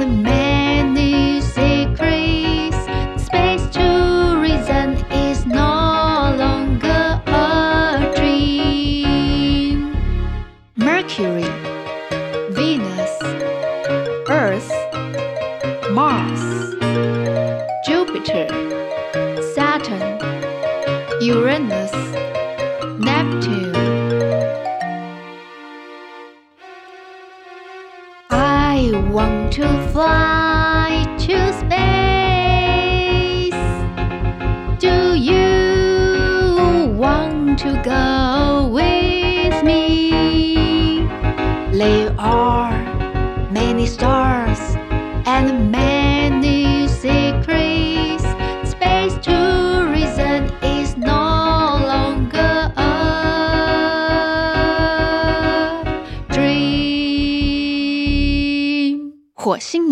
and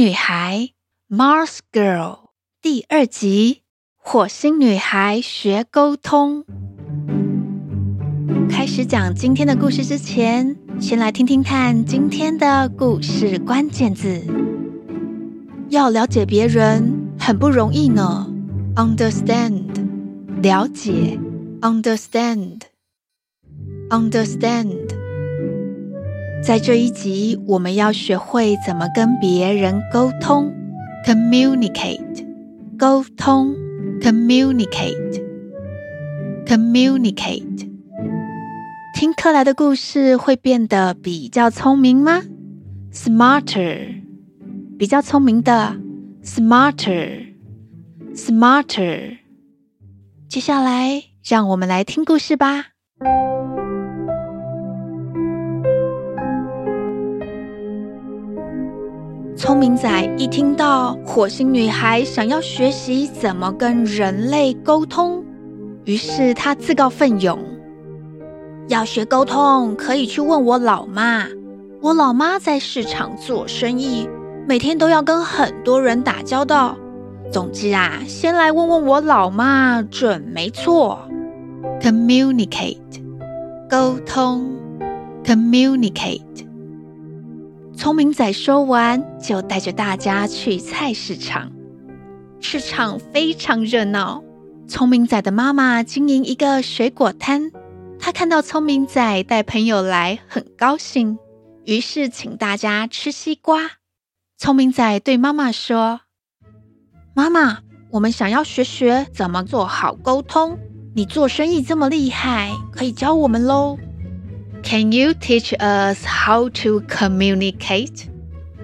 女孩 Mars Girl 第二集：火星女孩学沟通。开始讲今天的故事之前，先来听听看今天的故事关键字。要了解别人很不容易呢。Understand，了解。Understand，Understand。在这一集，我们要学会怎么跟别人沟通，communicate，沟通，communicate，communicate。听克莱的故事会变得比较聪明吗？Smarter，比较聪明的，smarter，smarter。接下来，让我们来听故事吧。聪明仔一听到火星女孩想要学习怎么跟人类沟通，于是他自告奋勇，要学沟通可以去问我老妈。我老妈在市场做生意，每天都要跟很多人打交道。总之啊，先来问问我老妈准没错。Communicate，沟通，communicate。聪明仔说完，就带着大家去菜市场。市场非常热闹。聪明仔的妈妈经营一个水果摊，她看到聪明仔带朋友来，很高兴，于是请大家吃西瓜。聪明仔对妈妈说：“妈妈，我们想要学学怎么做好沟通。你做生意这么厉害，可以教我们喽。” Can you teach us how to communicate?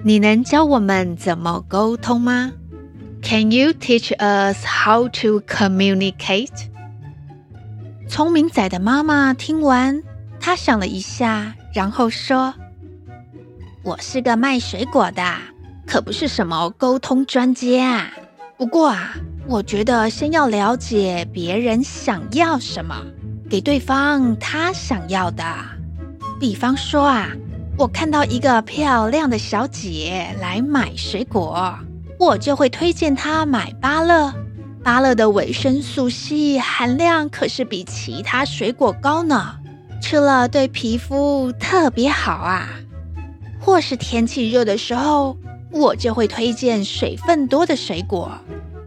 你能教我们怎么沟通吗？Can you teach us how to communicate? 聪明仔的妈妈听完，她想了一下，然后说：“我是个卖水果的，可不是什么沟通专家啊。不过啊，我觉得先要了解别人想要什么，给对方他想要的。”比方说啊，我看到一个漂亮的小姐来买水果，我就会推荐她买芭乐。芭乐的维生素 C 含量可是比其他水果高呢，吃了对皮肤特别好啊。或是天气热的时候，我就会推荐水分多的水果，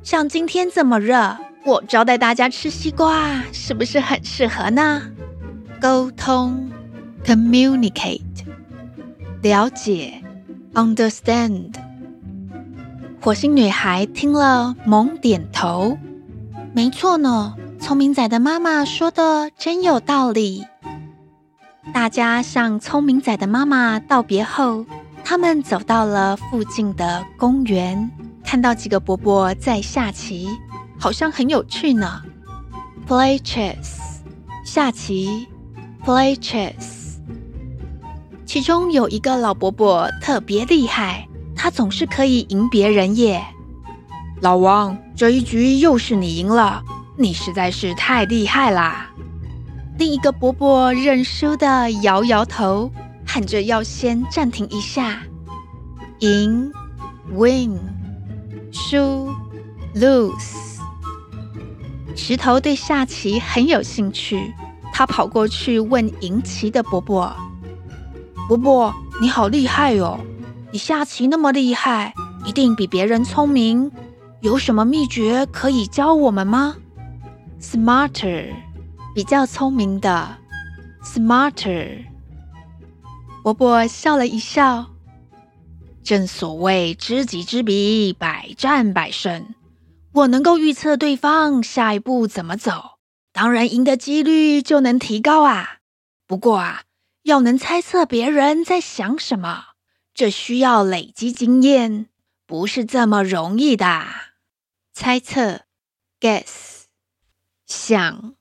像今天这么热，我招待大家吃西瓜，是不是很适合呢？沟通。Communicate，了解，understand。火星女孩听了，猛点头。没错呢，聪明仔的妈妈说的真有道理。大家向聪明仔的妈妈道别后，他们走到了附近的公园，看到几个伯伯在下棋，好像很有趣呢。Play chess，下棋。Play chess。其中有一个老伯伯特别厉害，他总是可以赢别人耶。老王，这一局又是你赢了，你实在是太厉害啦！另一个伯伯认输的摇摇头，喊着要先暂停一下。赢，win，输，lose。石头对下棋很有兴趣，他跑过去问赢棋的伯伯：“伯伯，你好厉害哦！你下棋那么厉害，一定比别人聪明。有什么秘诀可以教我们吗？”Smarter，比较聪明的，Smarter。伯伯笑了一笑。正所谓知己知彼，百战百胜。我能够预测对方下一步怎么走，当然赢的几率就能提高啊。不过啊，要能猜测别人在想什么，这需要累积经验，不是这么容易的。猜测，guess，想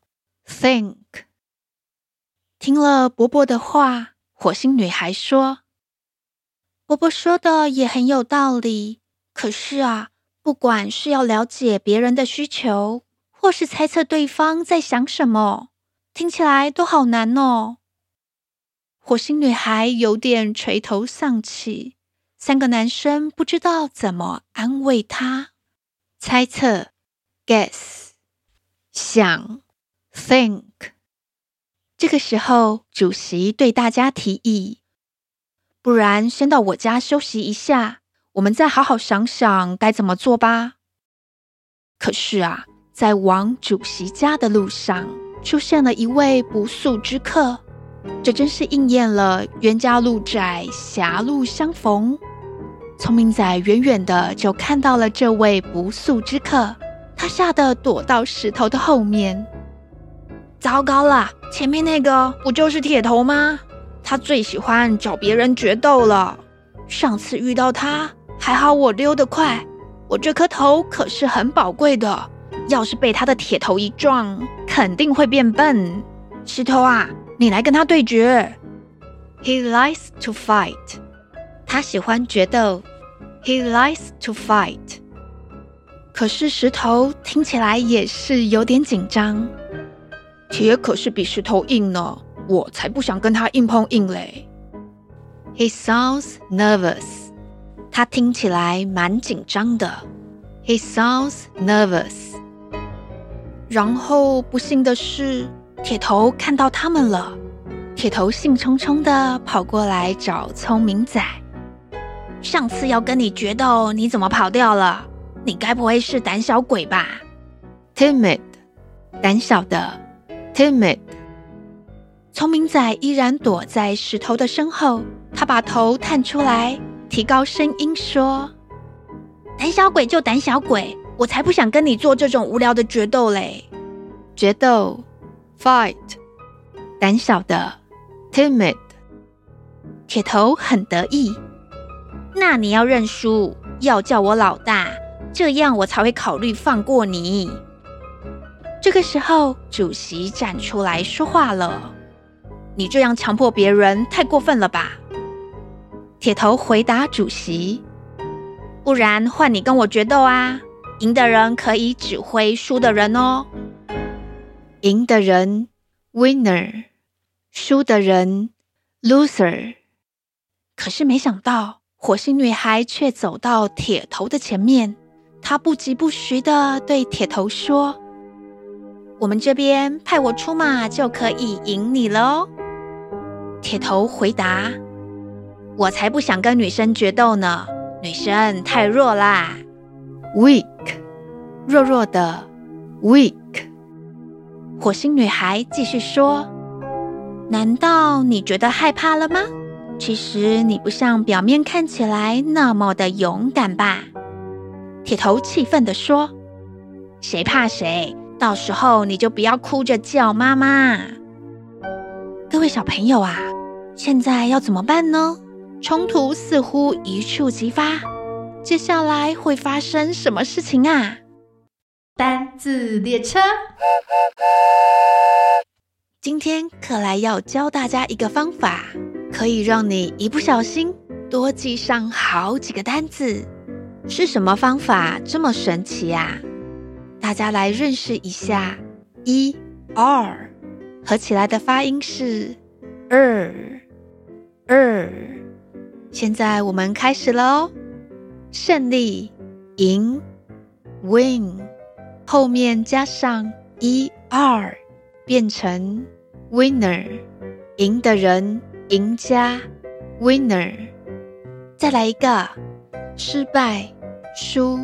，think。听了伯伯的话。火星女孩说：“伯伯说的也很有道理。可是啊，不管是要了解别人的需求，或是猜测对方在想什么，听起来都好难哦。”火星女孩有点垂头丧气。三个男生不知道怎么安慰她。猜测，guess，想，think。这个时候，主席对大家提议：“不然先到我家休息一下，我们再好好想想该怎么做吧。”可是啊，在往主席家的路上，出现了一位不速之客，这真是应验了“冤家路窄，狭路相逢”。聪明仔远远的就看到了这位不速之客，他吓得躲到石头的后面。糟糕了，前面那个不就是铁头吗？他最喜欢找别人决斗了。上次遇到他，还好我溜得快，我这颗头可是很宝贵的，要是被他的铁头一撞，肯定会变笨。石头啊，你来跟他对决。He likes to fight。他喜欢决斗。He likes to fight。可是石头听起来也是有点紧张。铁可是比石头硬呢，我才不想跟他硬碰硬嘞。He sounds nervous。他听起来蛮紧张的。He sounds nervous。然后不幸的是，铁头看到他们了。铁头兴冲冲的跑过来找聪明仔。上次要跟你决斗，你怎么跑掉了？你该不会是胆小鬼吧？Timid，胆小的。Timid，聪明仔依然躲在石头的身后。他把头探出来，提高声音说：“胆小鬼就胆小鬼，我才不想跟你做这种无聊的决斗嘞！”决斗，fight，胆小的，timid。铁头很得意。那你要认输，要叫我老大，这样我才会考虑放过你。这个时候，主席站出来说话了：“你这样强迫别人，太过分了吧？”铁头回答主席：“不然换你跟我决斗啊！赢的人可以指挥输的人哦。赢的人，winner；输的人，loser。可是没想到，火星女孩却走到铁头的前面，她不疾不徐地对铁头说。我们这边派我出马就可以赢你了哦。铁头回答：“我才不想跟女生决斗呢，女生太弱啦，weak，弱弱的，weak。”火星女孩继续说：“难道你觉得害怕了吗？其实你不像表面看起来那么的勇敢吧？”铁头气愤地说：“谁怕谁？”到时候你就不要哭着叫妈妈。各位小朋友啊，现在要怎么办呢？冲突似乎一触即发，接下来会发生什么事情啊？单字列车，今天克莱要教大家一个方法，可以让你一不小心多记上好几个单字。是什么方法这么神奇呀？大家来认识一下，e r 合起来的发音是 er er。现在我们开始喽。胜利，赢，win，后面加上 er，变成 winner，赢的人，赢家，winner。再来一个，失败，输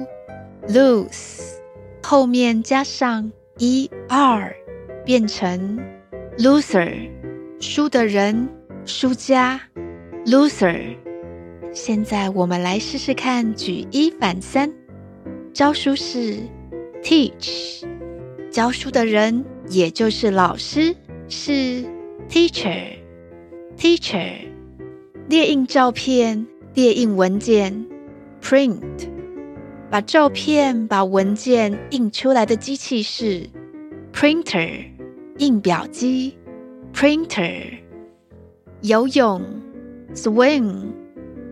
，lose，后面加上 er，变成 loser，输的人，输家，loser。现在我们来试试看，举一反三。招数是 teach，教书的人也就是老师是 teacher。teacher，列印照片、列印文件 print，把照片、把文件印出来的机器是 printer，印表机 printer。游泳 swim。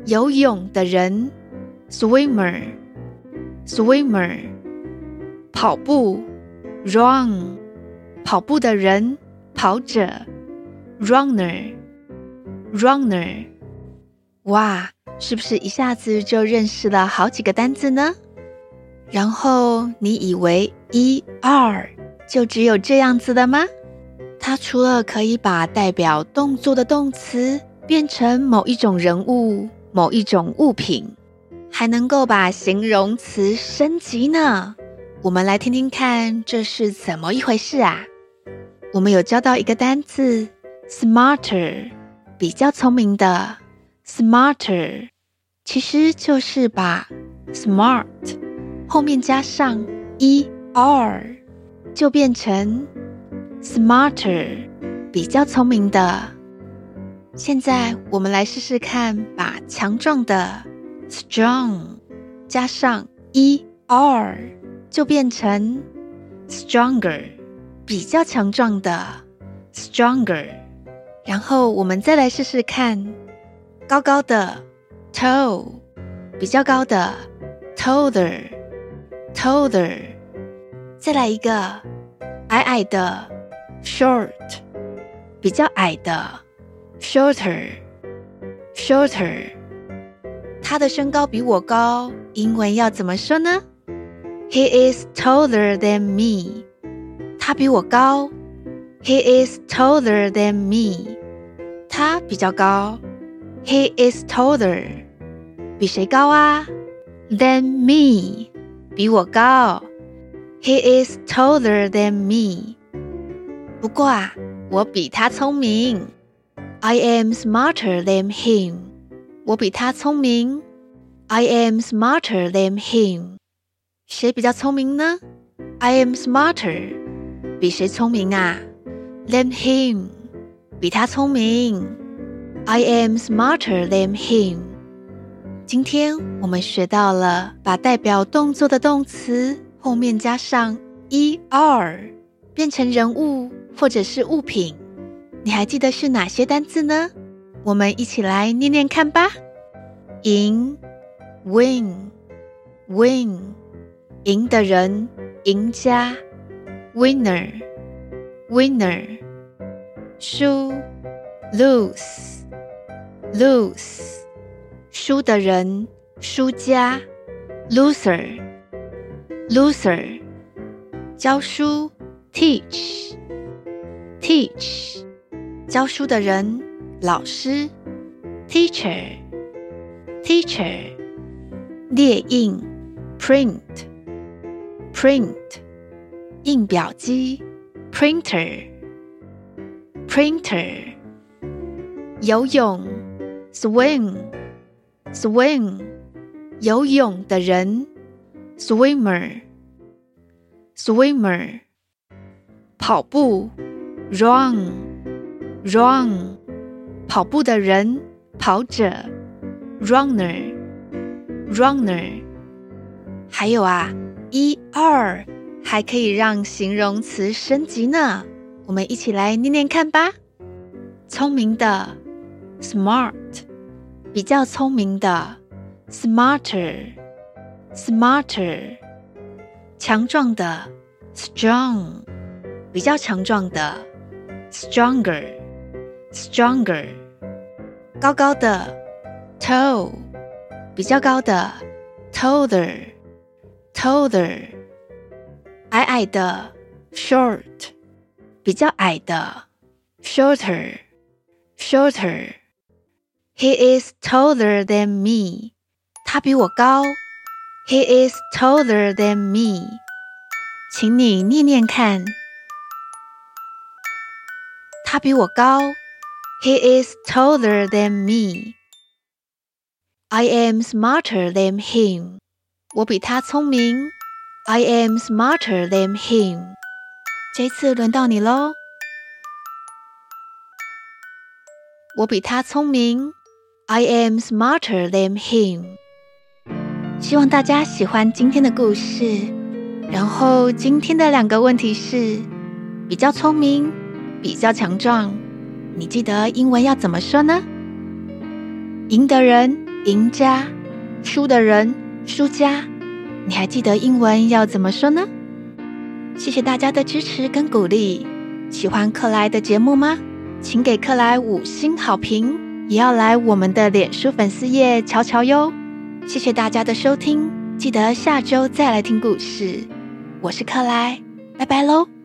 游泳的人，swimmer，swimmer；跑步，run；跑步的人，跑者，runner，runner。哇，是不是一下子就认识了好几个单字呢？然后你以为 er 就只有这样子的吗？它除了可以把代表动作的动词变成某一种人物。某一种物品，还能够把形容词升级呢。我们来听听看，这是怎么一回事啊？我们有教到一个单字，smarter，比较聪明的，smarter，其实就是把 smart 后面加上 er，就变成 smarter，比较聪明的。现在我们来试试看，把强壮的 strong 加上 er，就变成 stronger，比较强壮的 stronger。然后我们再来试试看，高高的 tall，比较高的 taller，taller。再来一个矮矮的 short，比较矮的。Shorter, shorter，他的身高比我高，英文要怎么说呢 ？He is taller than me。他比我高。He is taller than me。他比较高。He is taller。比谁高啊？Than me。比我高。He is taller than me。不过啊，我比他聪明。I am smarter than him。我比他聪明。I am smarter than him。 谁比较聪明呢？I am smarter。比谁聪明啊？Than him。比他聪明。I am smarter than him。今天我们学到了把代表动作的动词后面加上 er，变成人物或者是物品。你还记得是哪些单字呢？我们一起来念念看吧。赢，win，win，赢的人，赢家，winner，winner。输，lose，lose，输的人，输家，loser，loser。教书，teach，teach。教书的人，老师，teacher，teacher，列印，print Print，印表机，printer，printer，游泳，swim，swim，游泳的人，swimmer，swimmer，跑步，run。Run，跑步的人，跑者，runner，runner。还有啊，er 还可以让形容词升级呢。我们一起来念念看吧。聪明的，smart，比较聪明的，smarter，smarter。强壮的，strong，比较强壮的，stronger。Stronger，高高的，tall，比较高的，taller taller，taller，矮矮的，short，比较矮的，shorter，shorter。He is taller than me，他比我高。He is taller than me，请你念念看。他比我高。He is taller than me. I am smarter than him. 我比他聪明。I am smarter than him. 这次轮到你喽。我比他聪明。I am smarter than him. 希望大家喜欢今天的故事。然后今天的两个问题是：比较聪明，比较强壮。你记得英文要怎么说呢？赢的人，赢家；输的人，输家。你还记得英文要怎么说呢？谢谢大家的支持跟鼓励。喜欢克莱的节目吗？请给克莱五星好评，也要来我们的脸书粉丝页瞧瞧哟。谢谢大家的收听，记得下周再来听故事。我是克莱，拜拜喽。